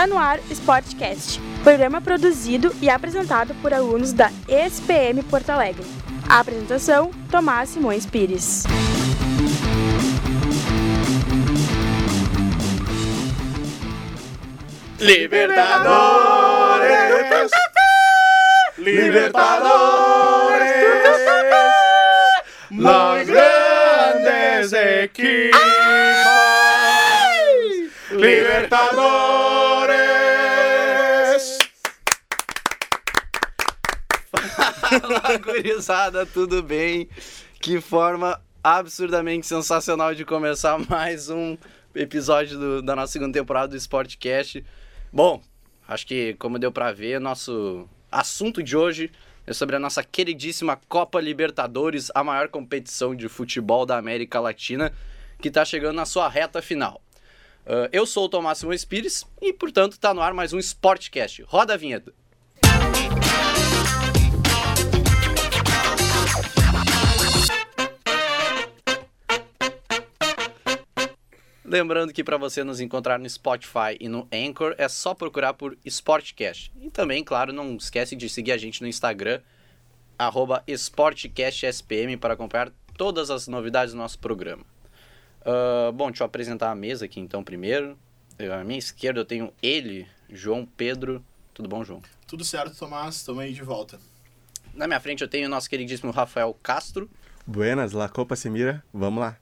Tá no ar Sportcast, programa produzido e apresentado por alunos da ESPM Porto Alegre. A apresentação: Tomás Simões Pires. Libertadores. Libertadores. Las grandes equipos. Libertadores. Fala, gurizada, tudo bem? Que forma absurdamente sensacional de começar mais um episódio do- da nossa segunda temporada do Sportcast. Bom, acho que como deu pra ver, nosso assunto de hoje é sobre a nossa queridíssima Copa Libertadores, a maior competição de futebol da América Latina, que tá chegando na sua reta final. Ah, eu sou o Tomás Simões Pires e, portanto, tá no ar mais um Sportcast. Roda a vinheta. Lembrando que para você nos encontrar no Spotify e no Anchor é só procurar por Sportcast. E também, claro, não esquece de seguir a gente no Instagram, arroba SportcastSPM, para acompanhar todas as novidades do nosso programa. Ah, bom, deixa eu apresentar a mesa aqui então primeiro. Eu, à minha esquerda eu tenho ele, João Pedro. Tudo bom, João? Tudo certo, Tomás? Estamos aí de volta. Na minha frente eu tenho o nosso queridíssimo Rafael Castro. Buenas, La Copa se mira, vamos lá.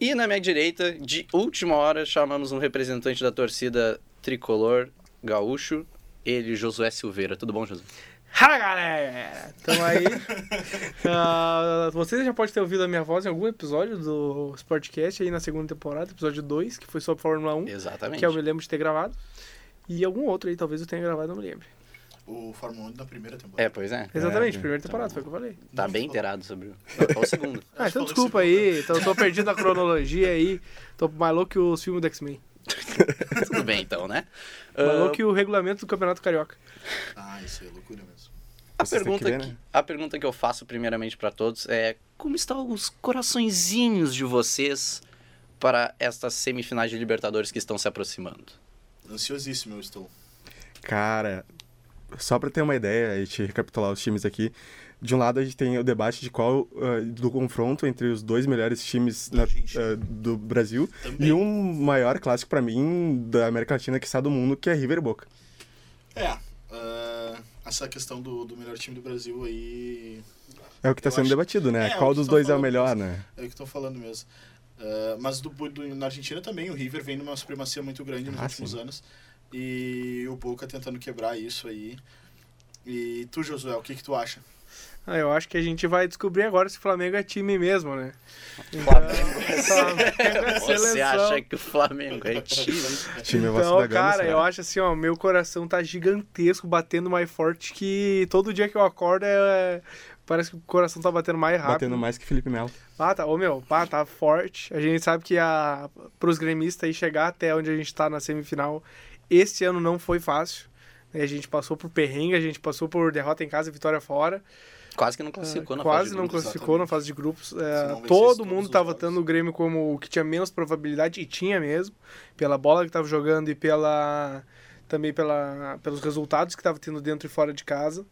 E na minha direita, de última hora, chamamos um representante da torcida tricolor gaúcho, ele, Josué Silveira. Tudo bom, Josué? Fala galera! Tamo aí. Ah, vocês já podem ter ouvido a minha voz em algum episódio do Sportcast aí na segunda temporada, episódio 2, que foi sobre Fórmula 1, Exatamente. que eu me lembro de ter gravado. E algum outro aí, talvez eu tenha gravado, não me lembro. O Fórmula 1 da primeira temporada. É, pois é. Exatamente, É, primeira temporada, foi o que eu falei. Tá bem inteirado sobre o... Ou o segundo. Ah, então desculpa aí, tô, tô perdido na cronologia aí. Tô mais louco que os filmes do X-Men. Tudo bem, então, né? Mais Ah, louco que o regulamento do Campeonato Carioca. Ah, isso aí é loucura mesmo. a, Vocês pergunta que ver, que, né? a pergunta que eu faço primeiramente para todos é como estão os coraçõezinhos de vocês para estas semifinais de Libertadores que estão se aproximando? Ansiosíssimo eu estou. Cara, só pra ter uma ideia, a gente recapitular os times aqui. De um lado a gente tem o debate de qual ah, do confronto entre os dois melhores times na- ah, do Brasil Também. e um maior clássico pra mim da América Latina que está do mundo, que é River Boca. É, ah, essa questão do, do melhor time do Brasil aí É o que tá Eu sendo acho- debatido, né? É, é qual dos dois é o melhor, mesmo. né? é o que estão falando mesmo. Mas do, do- na Argentina também, o River vem numa supremacia muito grande nos Ah, últimos sim. anos. E o Boca tentando quebrar isso aí. E tu, Josué, o que, que tu acha? Ah, eu acho que a gente vai descobrir agora se o Flamengo é time mesmo, né? Flamengo Flamengo é Você acha que o Flamengo é time? Time Então, cara, eu acho assim, ó, meu coração tá gigantesco, batendo mais forte que todo dia que eu acordo é... Parece que o coração tá batendo mais rápido. Batendo mais que Felipe Melo. Ah, tá, ô meu, pá, tá forte. A gente sabe que a, pros gremistas aí chegar até onde a gente tá na semifinal, esse ano não foi fácil. A gente passou por perrengue, a gente passou por derrota em casa e vitória fora. Quase que não classificou na Quase fase de não grupos. classificou na fase de grupos. É, todo mundo jogos. votando o Grêmio como o que tinha menos probabilidade, e tinha mesmo, pela bola que tava jogando e pela também pela, pelos resultados que tava tendo dentro e fora de casa.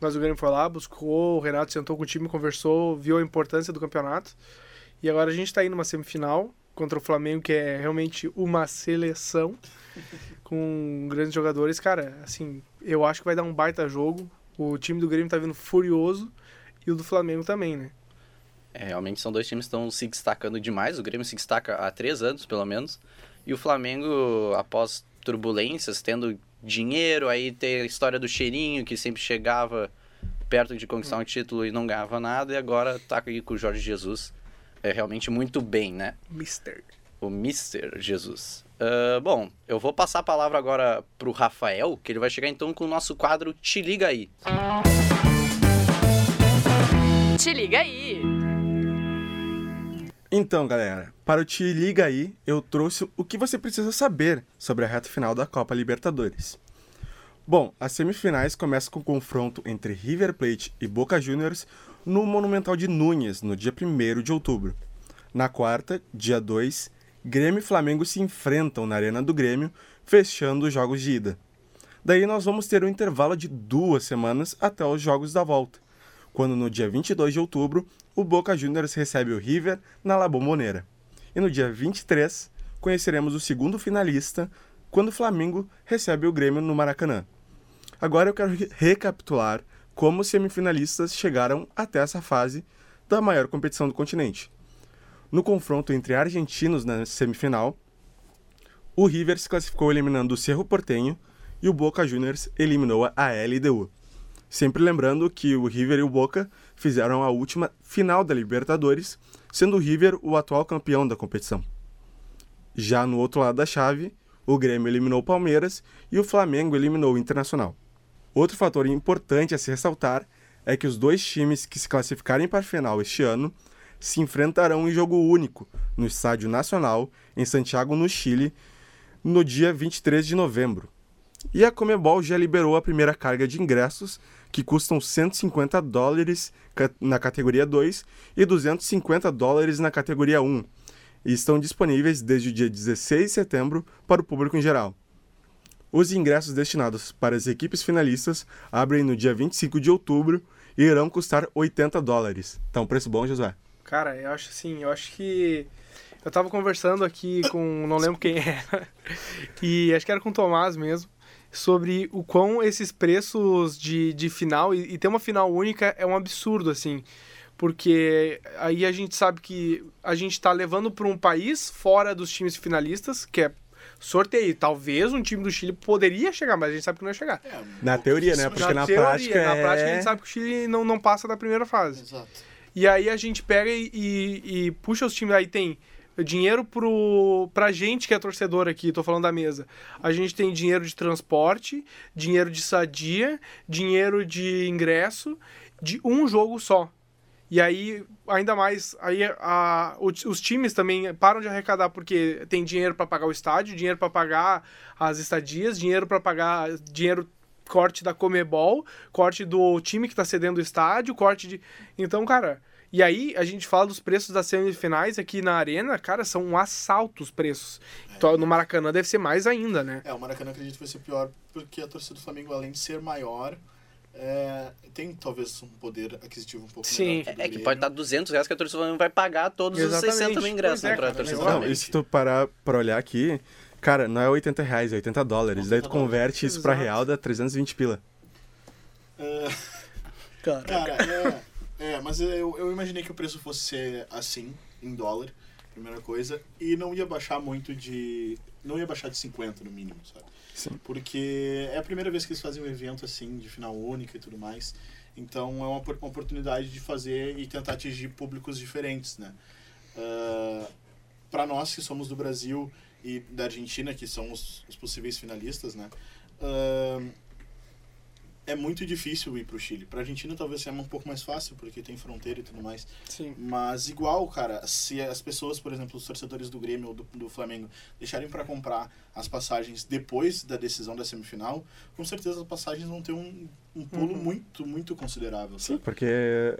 Mas o Grêmio foi lá, buscou, o Renato sentou com o time, conversou, viu a importância do campeonato. E agora a gente tá aí numa semifinal contra o Flamengo, que é realmente uma seleção com grandes jogadores. Cara, assim, eu acho que vai dar um baita jogo. O time do Grêmio tá vindo furioso e o do Flamengo também, né? É, realmente são dois times que estão se destacando demais. O Grêmio se destaca há três anos, pelo menos. E o Flamengo, após turbulências, tendo dinheiro, aí tem a história do cheirinho, que sempre chegava perto de conquistar um título e não ganhava nada. E agora tá aqui com o Jorge Jesus. É realmente muito bem, né? Mister. o Mr. Jesus. Ah, bom, eu vou passar a palavra agora pro Rafael, que ele vai chegar então com o nosso quadro Te Liga Aí. Te liga aí! Então, galera, para o Te Liga Aí, eu trouxe o que você precisa saber sobre a reta final da Copa Libertadores. Bom, as semifinais começam com o confronto entre River Plate e Boca Juniors no Monumental de Núñez, no dia 1 de outubro. Na quarta, dia 2, Grêmio e Flamengo se enfrentam na Arena do Grêmio fechando os jogos de ida. Daí nós vamos ter um intervalo de duas semanas até os jogos da volta, quando no dia 22 de outubro o Boca Juniors recebe o River na La Bombonera. E no dia 23 conheceremos o segundo finalista quando o Flamengo recebe o Grêmio no Maracanã. Agora eu quero re- recapitular como os semifinalistas chegaram até essa fase da maior competição do continente. No confronto entre argentinos na semifinal, o River se classificou eliminando o Cerro Portenho e o Boca Juniors eliminou a LDU. Sempre lembrando que o River e o Boca fizeram a última final da Libertadores, sendo o River o atual campeão da competição. Já no outro lado da chave, o Grêmio eliminou o Palmeiras e o Flamengo eliminou o Internacional. Outro fator importante a se ressaltar é que os dois times que se classificarem para a final este ano se enfrentarão em jogo único no Estádio Nacional, em Santiago, no Chile, no dia 23 de novembro. E a Comebol já liberou a primeira carga de ingressos, que custam 150 dólares na categoria 2 e 250 dólares na categoria 1, e estão disponíveis desde o dia 16 de setembro para o público em geral. Os ingressos destinados para as equipes finalistas abrem no dia 25 de outubro e irão custar 80 dólares. Um preço bom, Josué? Cara, eu acho assim, eu acho que. Eu tava conversando aqui com. Não lembro quem era. E acho que era com o Tomás mesmo. Sobre o quão esses preços de, de final. E, e ter uma final única é um absurdo, assim. Porque aí a gente sabe que a gente tá levando para um país fora dos times finalistas, que é sorteio. Talvez um time do Chile poderia chegar, mas a gente sabe que não ia chegar. É, Na teoria, né? pouquíssimo- Porque na prática na é- prática a gente sabe que o Chile não, não passa da primeira fase. Exato. E aí a gente pega e, e- e puxa os times. Aí tem dinheiro pro, pra gente que é torcedor aqui, tô falando da mesa. A gente tem dinheiro de transporte, dinheiro de sadia, dinheiro de ingresso, de um jogo só. E aí, ainda mais, aí a, os times também param de arrecadar porque tem dinheiro para pagar o estádio, dinheiro para pagar as estadias, dinheiro para pagar dinheiro corte da Comebol, corte do time que tá cedendo o estádio, corte de. Então, cara. E aí, a gente fala dos preços das semifinais aqui na Arena, cara, são um assalto os preços. Então, No Maracanã deve ser mais ainda, né? É, o Maracanã acredito que vai ser pior porque a torcida do Flamengo, além de ser maior, é, tem talvez um poder aquisitivo um pouco Sim. do É que pode estar 200 reais que a torcida vai pagar todos Exatamente. os 60 mil ingressos Pois é, né, pra cara, torcida Não, e se tu parar pra olhar aqui, cara, não é 80 reais, é 80 dólares. Daí tu converte isso pra Exato. real, dá 320 pila. É, Cara, Cara, é, é, mas eu, eu imaginei que o preço fosse ser assim, em dólar, primeira coisa, e não ia baixar muito de. Não ia baixar de 50 no mínimo, sabe? Sim. Porque é a primeira vez que eles fazem um evento assim, de final única e tudo mais. Então é uma, uma oportunidade de fazer e tentar atingir públicos diferentes, né? para nós que somos do Brasil e da Argentina, que são os, os possíveis finalistas, né? ah, é muito difícil ir pro Chile. Pra Argentina talvez seja um pouco mais fácil, porque tem fronteira e tudo mais. sim. Mas igual, cara, se as pessoas, por exemplo, os torcedores do Grêmio ou do, do Flamengo, deixarem para comprar as passagens depois da decisão da semifinal, com certeza as passagens vão ter um, um pulo Uhum. muito, muito considerável, Sim, sabe? porque.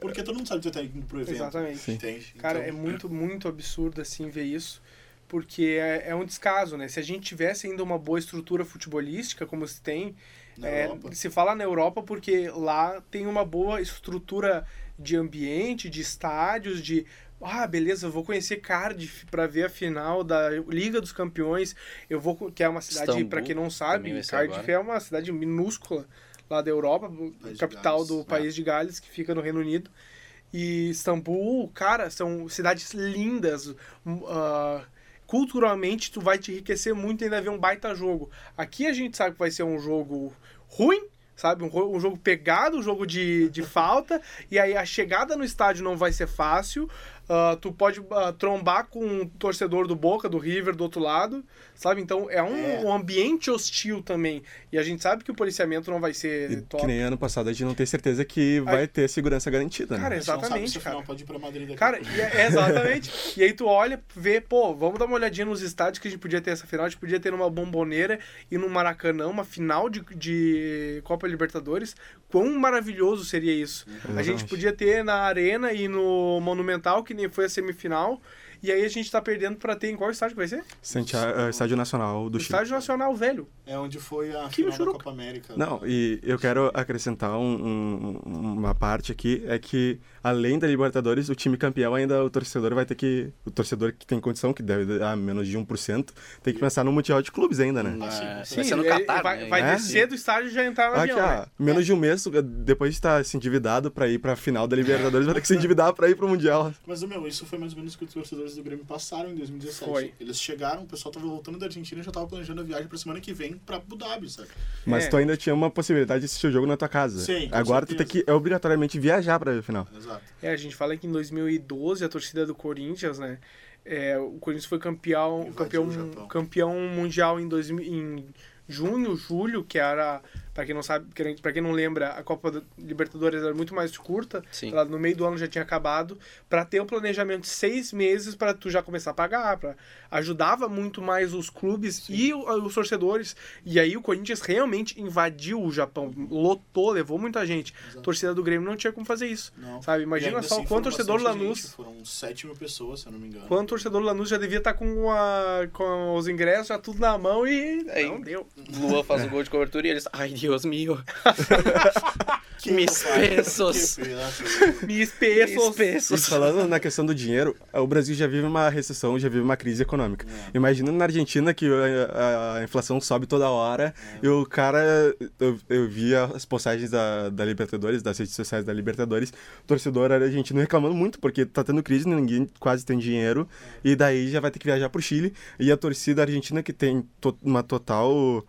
Porque todo mundo sabe que tu tá indo pro evento. Exatamente. Sim. Entende? Cara, Então, é muito, muito absurdo assim ver isso, porque é, é um descaso, né? Se a gente tivesse ainda uma boa estrutura futebolística, como se tem, é, se fala na Europa porque lá tem uma boa estrutura de ambiente, de estádios, de ah, beleza, eu vou conhecer Cardiff para ver a final da Liga dos Campeões. Eu vou que é uma cidade para quem não sabe, Cardiff agora. é uma cidade minúscula lá da Europa, de capital do é. país de Gales, que fica no Reino Unido. E Istambul, cara, são cidades lindas. ah, culturalmente, tu vai te enriquecer muito e ainda ver um baita jogo. Aqui a gente sabe que vai ser um jogo ruim, sabe? Um, um jogo pegado, um jogo de, de falta. E aí a chegada no estádio não vai ser fácil. Ah, tu pode ah, trombar com um torcedor do Boca, do River, do outro lado, sabe? Então é um, É. um ambiente hostil também. E a gente sabe que o policiamento não vai ser E top. que nem ano passado a gente não tem certeza que vai ter segurança garantida, Cara, né? a gente não sabe exatamente, cara. pode ir pra Madrid daqui Cara, e é- exatamente. e aí tu olha, vê, pô, vamos dar uma olhadinha nos estádios que a gente podia ter essa final. A gente podia ter numa bomboneira e no Maracanã, uma final de, de Copa Libertadores. Quão maravilhoso seria isso. A gente podia ter na Arena e no Monumental, que nem foi a semifinal. E aí a gente tá perdendo pra ter em qual estádio que vai ser? Santiago, eh, Estádio Nacional do O Chile. Estádio Nacional Velho. É onde foi a Que final da. Copa América. Não, e eu quero acrescentar um- um- uma parte aqui, é que além da Libertadores, o time campeão ainda o torcedor vai ter que, o torcedor que tem condição, que deve dar menos de 1%, tem que pensar no Mundial de Clubes ainda, né? Ah, sim, É, sim. vai ser no Catar, vai, né? vai É? descer do estádio e já entrar no Aqui, avião, né? ó, menos de um mês, depois de estar se endividado pra ir pra final da Libertadores, vai ter que se endividar pra ir pro Mundial. Mas, meu, isso foi mais ou menos o que os torcedores do Grêmio passaram em 2017. Foi. Eles chegaram, o pessoal tava voltando da Argentina e já tava planejando a viagem pra semana que vem pra Abu Dhabi, sabe? Mas É. tu ainda tinha uma possibilidade de assistir o jogo na tua casa. Sim, Agora tu tem certeza. que é, obrigatoriamente viajar pra ver a final. Exato. É, a gente fala que em 2012 a torcida do Corinthians, né? é, o Corinthians foi campeão, Invadiu campeão, campeão mundial em, 2000, em junho, julho, que era, pra quem não sabe, para quem não lembra, a Copa da Libertadores era muito mais curta. Sim. Ela no meio do ano já tinha acabado, pra ter um planejamento de seis meses pra tu já começar a pagar, para ajudava muito mais os clubes e o- os torcedores. E aí o Corinthians realmente invadiu o Japão, lotou, levou muita gente. A torcida do Grêmio não tinha como fazer isso. Não. Sabe, E imagina só assim quanto torcedor Lanús, gente, Foram 7 mil pessoas, se eu não me engano. quanto torcedor Lanús já devia estar com, a, com os ingressos já tudo na mão e É, não deu. Lua faz o gol de cobertura e eles. Ai, Deus meu. Que Mis pesos. Mis pesos. Mis pesos. E falando na questão do dinheiro, o Brasil já vive uma recessão, já vive uma crise econômica. É. Imagina na Argentina que a, a- a inflação sobe toda hora É. e o cara. Eu, eu via as postagens da, da Libertadores, das redes sociais da Libertadores, o torcedor argentino reclamando muito porque tá tendo crise, ninguém quase tem dinheiro e daí já vai ter que viajar pro Chile. E a torcida argentina que tem to- uma total.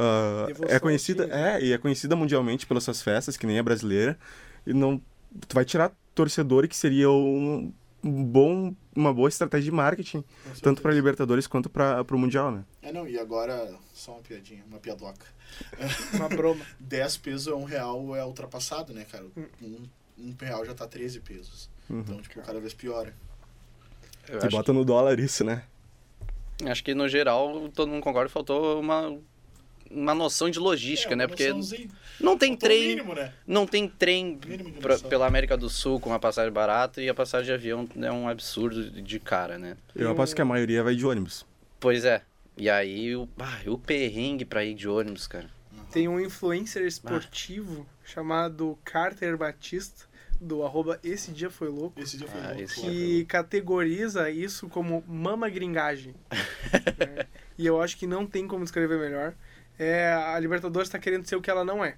Ah, é conhecida é e é conhecida mundialmente pelas suas festas que nem a brasileira e não tu vai tirar torcedor que seria um, bom uma boa estratégia de marketing tanto para. Libertadores quanto para o mundial né É, não, e agora, só uma piadinha, uma piadoca. Uma broma. 10 pesos é um real é ultrapassado, né, cara? Hum. Um, um real já tá 13 pesos. Uhum. Então, tipo, cada vez piora. Eu acho, bota no dólar isso né acho que no geral todo mundo concorda que faltou uma, uma noção de logística, É, né? Porque não tem trem. mínimo, né? Não tem trem pra- pela América do Sul com uma passagem barata e a passagem de avião é um absurdo de cara, né? eu aposto que a maioria vai de ônibus Pois é. E aí o, ah, o perrengue pra ir de ônibus, cara. Tem um influencer esportivo chamado Carter Batista, do arroba Esse Dia Foi Louco, Esse dia foi Ah, louco, que categoriza isso como mama gringagem. né? E eu acho que não tem como descrever melhor. É, a Libertadores está querendo ser o que ela não é.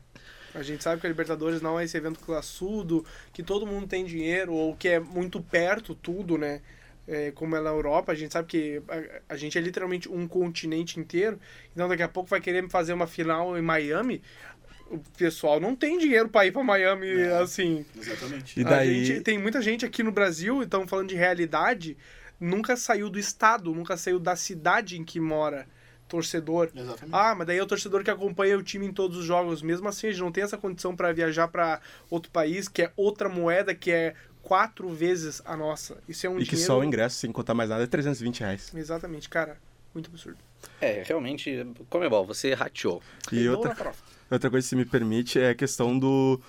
A gente sabe que a Libertadores não é esse evento classudo, que todo mundo tem dinheiro, ou que é muito perto tudo, né? É, como é na Europa, a gente sabe que a, a gente é literalmente um continente inteiro. Então daqui a pouco vai querer fazer uma final em Miami. O pessoal não tem dinheiro para ir para Miami É. assim. Exatamente. E A daí- gente- tem muita gente aqui no Brasil, estamos falando de realidade, nunca saiu do estado, nunca saiu da cidade em que mora torcedor. Exatamente. Ah, mas daí é o torcedor que acompanha o time em todos os jogos. Mesmo assim, a gente não tem essa condição para viajar para outro país, que é outra moeda, que é quatro vezes a nossa. Isso é um e que dinheiro... só o ingresso sem contar mais nada é 320 reais Exatamente, cara. Muito absurdo. É, realmente, Comebol, você rateou. e outra. Outra coisa, se me permite, é a questão do.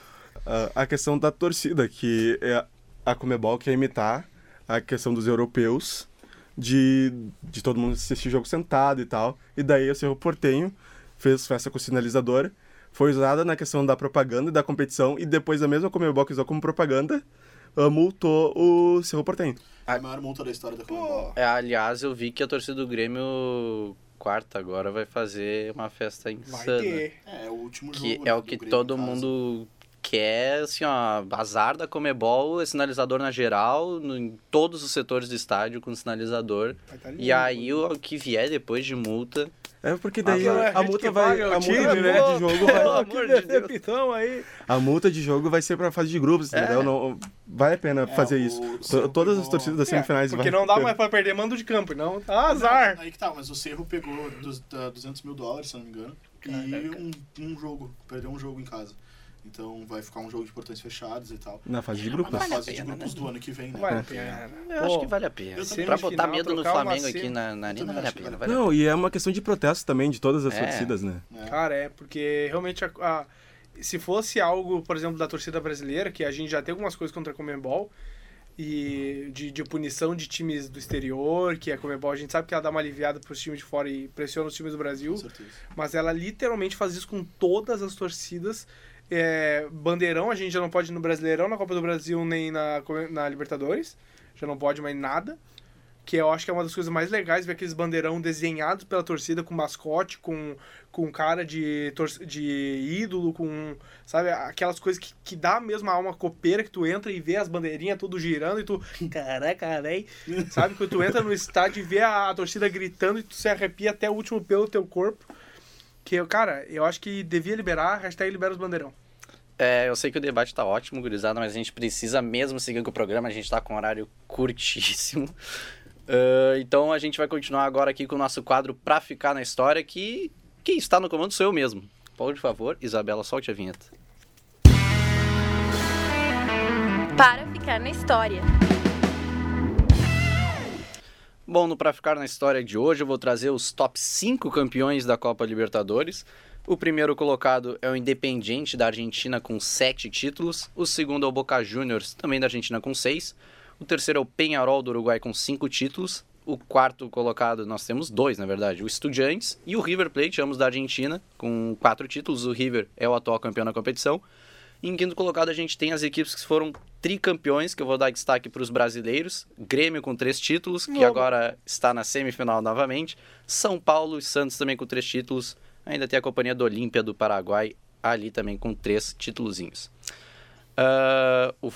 ah, a questão da torcida, que é a Comebol quer imitar a questão dos europeus de, de todo mundo assistir jogo sentado e tal. E daí o Cerro Portenho fez festa com sinalizador, foi usada na questão da propaganda e da competição, e depois a mesma Comebol que usou como propaganda ah, multou o Cerro Portenho. A maior multa da história da Comebol. É, aliás, eu vi que a torcida do Grêmio, quarta agora, vai fazer uma festa Vai insana. ter. É, é o último jogo. Que né, é o que Grêmio, todo no mundo quer, assim, ó, azar da Comebol, é sinalizador na geral, no- em todos os setores do estádio com sinalizador. Tá lindo. E aí o que vier depois de multa. É porque daí a, gente multa que vai. A multa time, né? de jogo vai. Pelo amor de Deus. decepção aí. A multa de jogo vai ser pra fase de grupos, É. entendeu? Não, vale a pena É, fazer o isso. To- Cerro Todas as torcidas das É, semifinais porque vai não dá mais pra perder mando de campo, não. Tá azar. Aí que tá, mas o Cerro pegou dos, da 200 mil dólares, se não me engano. E um, um jogo. Perdeu um jogo em casa. Então vai ficar um jogo de portões fechados e tal. Na fase de Na grupos. Vale a fase de grupos né? do ano que vem, né? Vale a Porque- pena. Eu Pô, acho que vale a pena. Pra botar final, medo no Flamengo aqui na, na arena, vale a pena. vale Vale a Não, e é uma questão de protesto também de todas as É. torcidas, né? É. Cara, é, porque realmente a, a- se fosse algo, por exemplo, da torcida brasileira, que a gente já tem algumas coisas contra a Comembol, e de, de punição de times do exterior, que é a Comebol, a gente sabe que ela dá uma aliviada para os times de fora e pressiona os times do Brasil, Com certeza. mas ela literalmente faz isso com todas as torcidas. É, bandeirão, a gente já não pode ir no Brasileirão, na Copa do Brasil, nem na, na Libertadores. Já não pode mais nada. Que eu acho que é uma das coisas mais legais, ver aqueles bandeirão desenhados pela torcida, com mascote, com, com cara de, de ídolo, com, sabe, aquelas coisas que, que dá mesmo a alma copeira, que tu entra e vê as bandeirinhas tudo girando e tu, caraca, velho, sabe, que tu entra no estádio e vê a, a torcida gritando e tu se arrepia até o último pelo teu corpo. Que, cara, eu acho que devia liberar, hashtag libera os bandeirão. É, eu sei que o debate tá ótimo, gurizada, mas a gente precisa mesmo seguir com o programa, a gente tá com um horário curtíssimo. Ah, então a gente vai continuar agora aqui com o nosso quadro Pra Ficar na História, que quem está no comando sou eu mesmo. Por favor, Isabela, solte a vinheta. Para ficar na história. Bom, no Pra Ficar na História de hoje eu vou trazer os top 5 campeões da Copa Libertadores. O primeiro colocado é o Independiente da Argentina com 7 títulos. O segundo é o Boca Juniors, também da Argentina, com 6. O terceiro é o Penharol do Uruguai com 5 títulos. O quarto colocado, nós temos dois, na verdade, o Estudiantes e o River Plate, ambos da Argentina, com 4 títulos. O River é o atual campeão da competição. E em quinto colocado a gente tem as equipes que foram tricampeões, que eu vou dar destaque para os brasileiros. Grêmio com três títulos, que agora está na semifinal novamente. São Paulo e Santos também com três títulos. Ainda tem a companhia do Olímpia do Paraguai ali também com três títulozinhos. Ah, o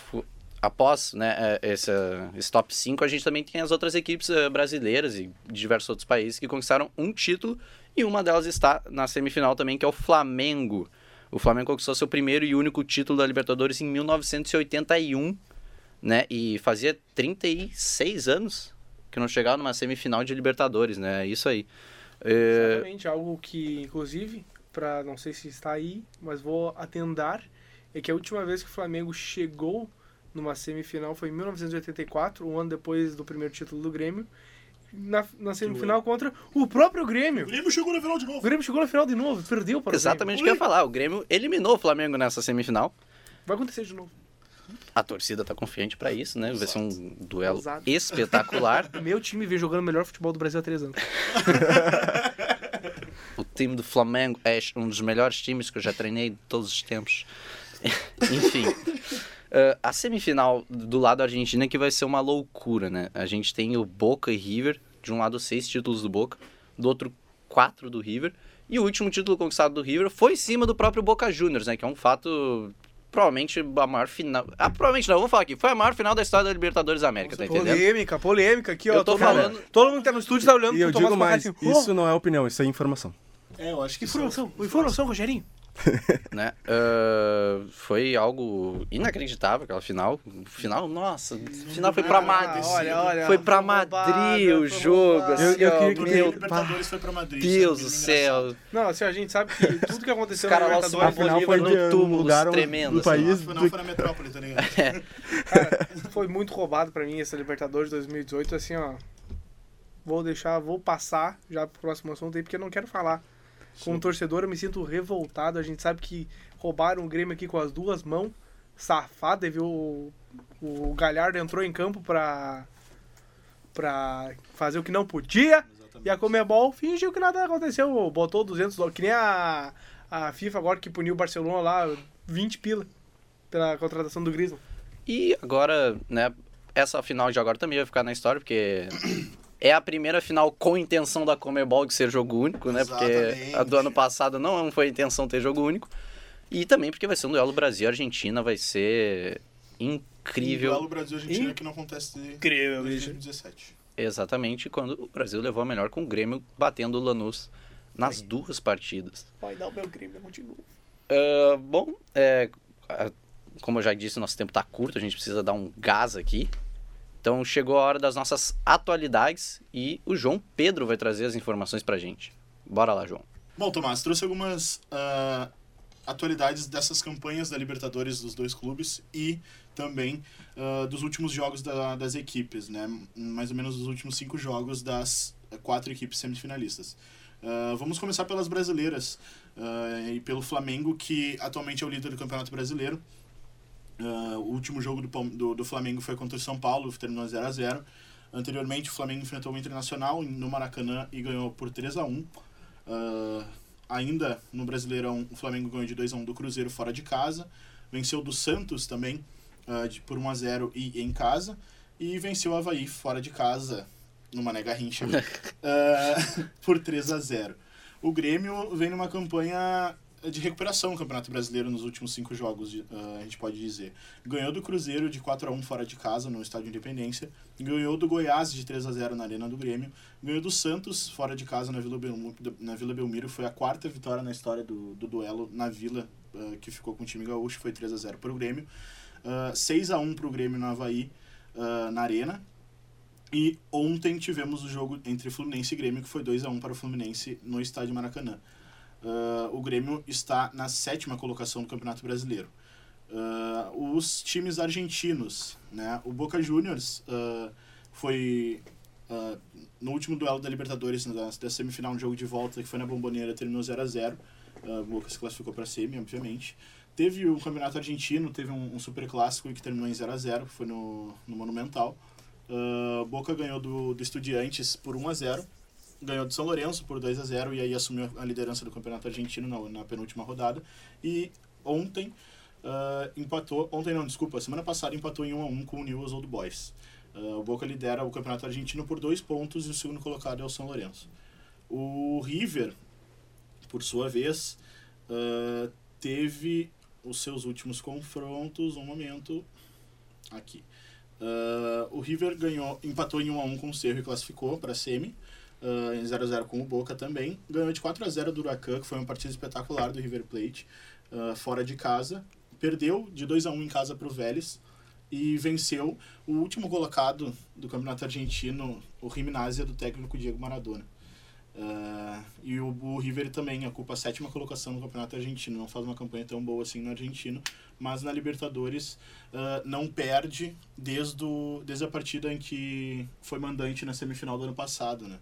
após né, eh, esse, esse top 5, a gente também tem as outras equipes eh, brasileiras e de diversos outros países que conquistaram um título e uma delas está na semifinal também, que é o Flamengo. O Flamengo conquistou seu primeiro e único título da Libertadores em 1981, né? E fazia 36 anos que não chegava numa semifinal de Libertadores, né? É isso aí. É, Exatamente, algo que, inclusive, para não sei se está aí, mas vou atendar, é que a última vez que o Flamengo chegou numa semifinal foi em 1984, um ano depois do primeiro título do Grêmio, na, na semifinal contra o próprio Grêmio. O Grêmio chegou na final de O novo. Grêmio chegou na final de novo, perdeu para o exatamente o que eu ia falar. O Grêmio eliminou o Flamengo nessa semifinal. Vai acontecer de novo. A torcida tá confiante pra isso, né? Vai ser um duelo Ousado. espetacular. Meu time vem jogando o melhor futebol do Brasil há três anos. O time do Flamengo é um dos melhores times que eu já treinei de todos os tempos. Enfim. eh, a semifinal do lado argentino é que vai ser uma loucura, né? A gente tem o Boca e River, de um lado seis títulos do Boca, do outro quatro do River. E o último título conquistado do River foi em cima do próprio Boca Juniors, né? Que é um fato provavelmente a maior final. Ah, provavelmente não, vou falar aqui. Foi a maior final da história da Libertadores da América, tá entendendo? Polêmica, polêmica aqui, ó. Eu tô falando- todo mundo que tá no estúdio tá olhando E eu pro digo Tomás mais, Pacatinho. Oh, isso não é opinião, isso é informação. É, eu acho que isso é- Informação, informação, Rogerinho. né? Ah, foi algo inacreditável aquela final. Final, nossa, final foi pra Ah, Madrid. olha, olha, foi pra Madrid o jogo, roubada. assim, Eu- eu queria que meu Libertadores foi pra Madrid. é Deus do céu. Não, assim, a gente sabe que tudo que aconteceu Os na Libertadores... Afinal, foi no um túmulo lugar tremendo, do assim. país Não, do- foi na metrópole, tá ligado? Cara, foi muito roubado pra mim essa Libertadores 2018, assim, ó. Vou deixar, vou passar já pro próximo assunto aí, porque eu não quero falar. Como torcedor, eu me sinto revoltado. A gente sabe que roubaram o Grêmio aqui com as duas mãos. Safado, e viu? O, o Galhardo entrou em campo pra, pra fazer o que não podia. E a Comebol fingiu que nada aconteceu. Botou 200 dólares. Que nem a, a FIFA agora que puniu o Barcelona lá, 20 pila pela contratação do Griezmann. E agora, né, essa final de agora também vai ficar na história, porque é a primeira final com intenção da Comebol de ser jogo único, né? Porque Exatamente. a do ano passado não foi a intenção ter jogo único. E também porque vai ser um duelo Brasil-Argentina, vai ser incrível. O duelo Brasil-Argentina que não acontece Incrível, desde 2017. Exatamente quando o Brasil levou a melhor com o Grêmio batendo o Lanús nas duas partidas. Vai dar o meu Grêmio, continua. Ah, bom, é, como eu já disse, nosso tempo está curto, a gente precisa dar um gás aqui. Então chegou a hora das nossas atualidades e o João Pedro vai trazer as informações pra gente. Bora lá, João. Bom, Tomás, trouxe algumas ah, atualidades dessas campanhas da Libertadores dos dois clubes e também ah, dos últimos jogos da- das equipes, né? Mais ou menos dos últimos cinco jogos das quatro equipes semifinalistas. Ah, vamos começar pelas brasileiras e pelo Flamengo, que atualmente é o líder do Campeonato Brasileiro. Uh, o último jogo do, do, do, Flamengo foi contra o São Paulo, terminou 0 a 0 Anteriormente, o Flamengo enfrentou o Internacional no Maracanã e ganhou por 3 a 1 uh, Ainda no Brasileirão, o Flamengo ganhou de 2 a 1 do Cruzeiro fora de casa. Venceu do Santos também uh, de, por 1 a 0 e em casa. E venceu o Havaí fora de casa, no Mané Garrincha, por 3 a 0 O Grêmio vem numa campanha de recuperação no Campeonato Brasileiro nos últimos cinco jogos, uh, a gente pode dizer. Ganhou do Cruzeiro de 4 a 1 fora de casa, no Estádio Independência. Ganhou do Goiás de 3 a 0 na Arena do Grêmio. Ganhou do Santos fora de casa na Vila, Belmiro, na Vila Belmiro. Foi a quarta vitória na história do, do duelo na Vila, uh, que ficou com o time gaúcho. Foi 3 a 0 para o Grêmio. Uh, 6 a 1 para o Grêmio no Havaí, uh, na Arena. E ontem tivemos o jogo entre Fluminense e Grêmio, que foi 2 a 1 para o Fluminense no Estádio Maracanã uh, o Grêmio está na sétima colocação do Campeonato Brasileiro. Uh, os times argentinos, né? O Boca Juniors uh, foi no último duelo da Libertadores, da, da, semifinal, no jogo de volta, que foi na Bomboneira, terminou 0 a 0 O Boca se classificou para a semi, obviamente. Teve o Campeonato Argentino, teve um, um super clássico que terminou em 0 a 0 foi no, no Monumental. Boca ganhou do, do Estudiantes por 1 a 0 ganhou do São Lourenço por 2 a 0 e aí assumiu a liderança do campeonato argentino na, na penúltima rodada. E ontem uh, empatou, ontem não, desculpa, semana passada empatou em 1 a 1 com o Newell's Old Boys. Uh, o Boca lidera o campeonato argentino por dois pontos e o segundo colocado é o São Lourenço. O River, por sua vez, uh, teve os seus últimos confrontos, um momento, aqui. Uh, o River ganhou, empatou em 1 a 1 com o Cerro e classificou para a semi uh, em 0x0 com o Boca também. Ganhou de 4 a 0 do Huracan, que foi uma partida espetacular do River Plate, uh, fora de casa. Perdeu de 2 a 1 em casa para o Vélez e venceu o último colocado do Campeonato Argentino, o Gimnasia, do técnico Diego Maradona. Uh, e o, o, River também ocupa a sétima colocação no Campeonato Argentino. Não faz uma campanha tão boa assim no Argentino, mas na Libertadores uh, não perde desde, o, desde a partida em que foi mandante na semifinal do ano passado. Né?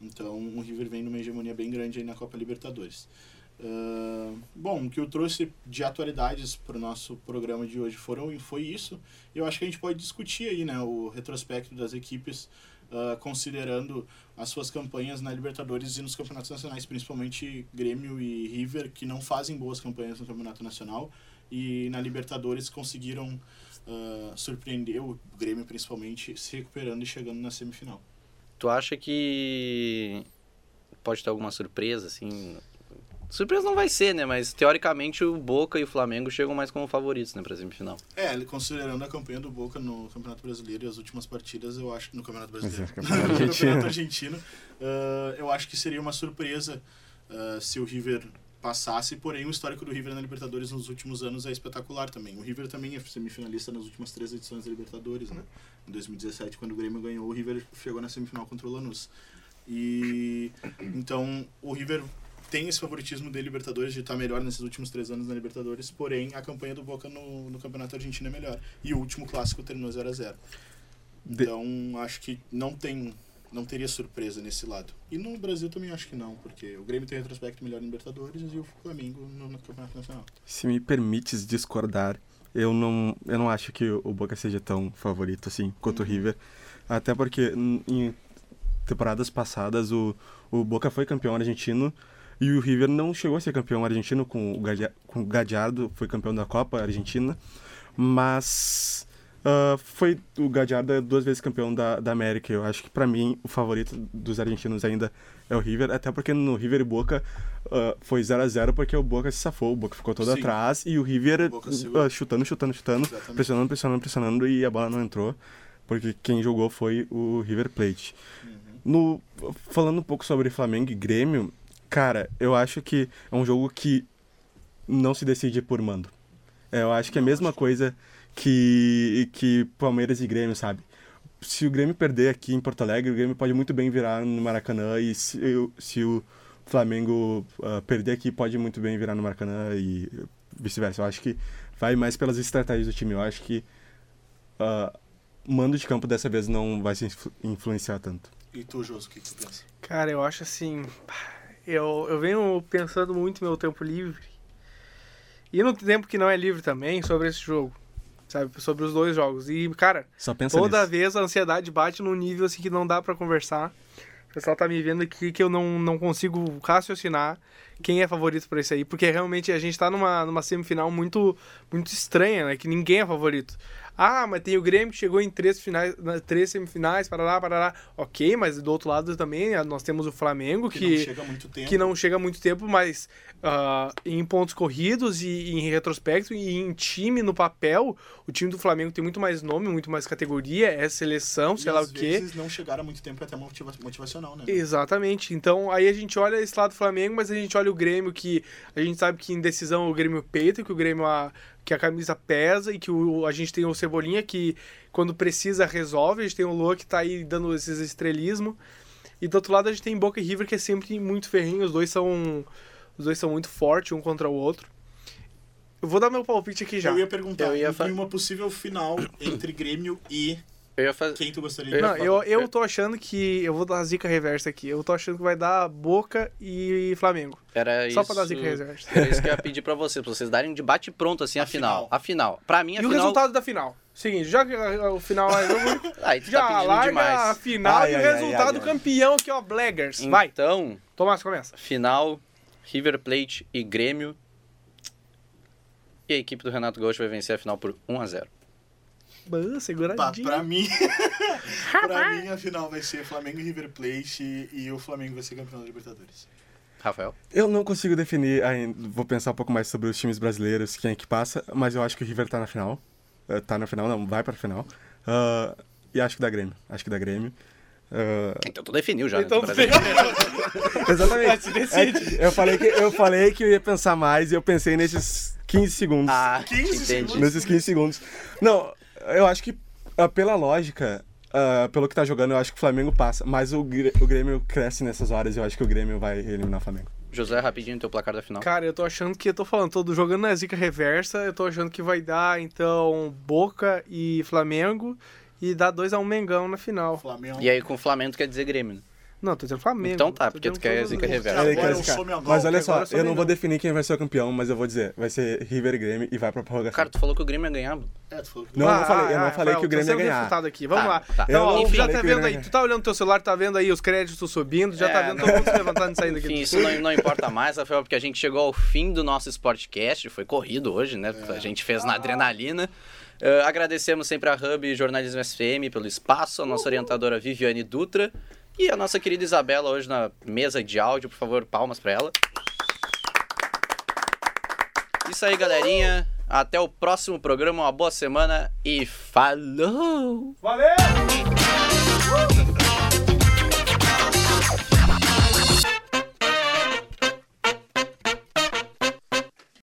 Então o River vem numa hegemonia bem grande aí na Copa Libertadores. Uh, bom, o que eu trouxe de atualidades para o nosso programa de hoje foram, foi isso. Eu acho que a gente pode discutir aí né, o retrospecto das equipes, uh, considerando as suas campanhas na Libertadores e nos campeonatos nacionais, principalmente Grêmio e River, que não fazem boas campanhas no Campeonato Nacional e na Libertadores conseguiram uh, surpreender o Grêmio, principalmente, se recuperando e chegando na semifinal. Tu acha que pode ter alguma surpresa, assim? Surpresa não vai ser, né? Mas teoricamente o Boca e o Flamengo chegam mais como favoritos, né, pra semifinal. É, considerando a campanha do Boca no Campeonato Brasileiro e as últimas partidas, eu acho. No Campeonato Brasileiro. É, no Campeonato Argentino, uh, eu acho que seria uma surpresa uh, se o River passasse, porém o histórico do River na Libertadores nos últimos anos é espetacular também. O River também é semifinalista nas últimas três edições da Libertadores, né? Em 2017, quando o Grêmio ganhou, o River chegou na semifinal contra o Lanús. E então o River tem esse favoritismo de Libertadores de estar melhor nesses últimos três anos na Libertadores, porém a campanha do Boca no, no Campeonato Argentino é melhor. E o último clássico terminou 0 a 0 Então acho que não tem não teria surpresa nesse lado. E no Brasil também acho que não, porque o Grêmio tem retrospecto melhor em Libertadores e o Flamengo no, no Campeonato Nacional. Se me permites discordar, eu não, eu não acho que o Boca seja tão favorito assim quanto uhum. o River. Até porque em temporadas passadas o, o Boca foi campeão argentino e o River não chegou a ser campeão argentino com o, com o Gadiardo, foi campeão da Copa Argentina, mas Uh, foi o Gadiardo é duas vezes campeão da, da América. Eu acho que para mim o favorito dos argentinos ainda é o River, até porque no River e Boca uh, foi 0 a 0 porque o Boca se safou, o Boca ficou todo Sim. atrás e o River uh, chutando, chutando, chutando, Exatamente. pressionando, pressionando, pressionando e a bola não entrou, porque quem jogou foi o River Plate. Uhum. No, falando um pouco sobre Flamengo e Grêmio, cara, eu acho que é um jogo que não se decide por mando. É, eu acho que é a mesma coisa que, que Palmeiras e Grêmio, sabe? Se o Grêmio perder aqui em Porto Alegre, o Grêmio pode muito bem virar no Maracanã e se, se o Flamengo uh, perder aqui, pode muito bem virar no Maracanã e vice-versa. Eu acho que vai mais pelas estratégias do time. Eu acho que uh, o mando de campo dessa vez não vai se influenciar tanto. E tu, Joso, o que, que tu pensa? Cara, eu acho assim. Eu, eu venho pensando muito meu tempo livre. E no tempo que não é livre também sobre esse jogo. Sabe? Sobre os dois jogos. E, cara, toda nisso. vez a ansiedade bate num nível assim que não dá pra conversar. O pessoal tá me vendo aqui que eu não, não consigo raciocinar quem é favorito pra isso aí, porque realmente a gente tá numa, numa semifinal muito, muito estranha, né? Que ninguém é favorito. Ah, mas tem o Grêmio que chegou em três, finais, na- três semifinais, parará, parará. Ok, mas do outro lado também ah, nós temos o Flamengo, Que, que, não chega muito tempo. que não chega muito tempo, mas ah, em pontos corridos e em retrospecto e em time no papel, o time do Flamengo tem muito mais nome, muito mais categoria, é seleção, sei e lá o quê. vezes não chegaram há muito tempo é até motiva- motivacional, né? Exatamente. Então aí a gente olha esse lado do Flamengo, mas a gente olha o Grêmio que a gente sabe que em decisão o Grêmio peita, que o Grêmio a, que a camisa pesa e que o, a gente tem o Cebolinha que quando precisa resolve, a gente tem o Lua que tá aí dando esses estrelismo. E do outro lado a gente tem Boca e River que é sempre muito ferrinho, os dois são os dois são muito fortes um contra o outro. Eu vou dar meu palpite aqui já. Eu ia perguntar, Eu ia uma possível final entre Grêmio e Eu ia fazer. quem tu gostaria Eu- Não, de eu, eu tô achando que. Eu vou dar a zica reversa aqui. Eu tô achando que vai dar Boca e Flamengo. Era Só isso, pra dar zica reversa. Era isso que eu ia pedir pra vocês, pra vocês darem de bate pronto assim a, A final. final. A final. Pra mim, a E o final. resultado da final? Seguinte, já que ah, o final é jogo, Aí tu já tá larga a demais. final Ai, e o ai, ai, resultado ai, ai. campeão aqui, ó, Blaggers. Vai, Então, Tomás, começa. final, River Plate e Grêmio. E a equipe do Renato Gaúcho vai vencer a final por 1 a 0 Pá, seguradinho. pra mim, pra mim a final vai ser Flamengo e River Plate e, o Flamengo vai ser campeão da Libertadores. Rafael? Eu não consigo definir ainda. Vou pensar um pouco mais sobre os times brasileiros, quem é que passa, mas eu acho que o River tá na final. Eh, Tá na final, não, vai pra final. Ah, e acho que dá Grêmio. Acho que dá Grêmio. Ah, Então tu definiu já, Então, né? do Brasil. exatamente. É, eu, falei que, eu falei que eu ia pensar mais e eu pensei nesses 15 segundos. Ah, 15 entendi. segundos. Nesses 15 segundos. Não, eu acho que ah, pela lógica, ah, pelo que tá jogando, eu acho que o Flamengo passa. Mas o, o Grêmio cresce nessas horas e eu acho que o Grêmio vai eliminar o Flamengo. José, rapidinho, teu placar da final. Cara, eu tô achando que, eu tô falando, tô jogando na zica reversa, eu tô achando que vai dar, então, Boca e Flamengo e dá 2x1 Mengão na final. Flamengo. E aí com o Flamengo tu quer dizer Grêmio, né? Não, tô dizendo Flamengo. Então tá, porque tu quer zica. Agora Ele quer Mas olha só, agora eu não vou definir quem vai ser o campeão, mas eu vou dizer, vai ser River e Grêmio e vai pra prorrogação. Cara, tu falou que o Grêmio ia ganhar. mano. É, tu falou que Não, eu não Ah, falei, eu ah, não falei que o Grêmio ia ganhar. aqui. Vamos Tá, lá. tá. Então, Eu não já falei tá que o vendo aí, tu tá olhando teu celular, tá vendo aí os créditos subindo, já tá É, vendo não. todo mundo se levantando e saindo aqui. Enfim, isso não, não importa mais, Rafael, porque a gente chegou ao fim do nosso Sportcast. Foi corrido hoje, né? A gente fez na adrenalina. Eh, agradecemos sempre a Hub Jornalismo SFM pelo espaço, a nossa orientadora Viviane Dutra e a nossa querida Isabela hoje na mesa de áudio. Por favor, palmas pra ela. Isso aí, galerinha. Até o próximo programa. Uma boa semana e falou! Valeu!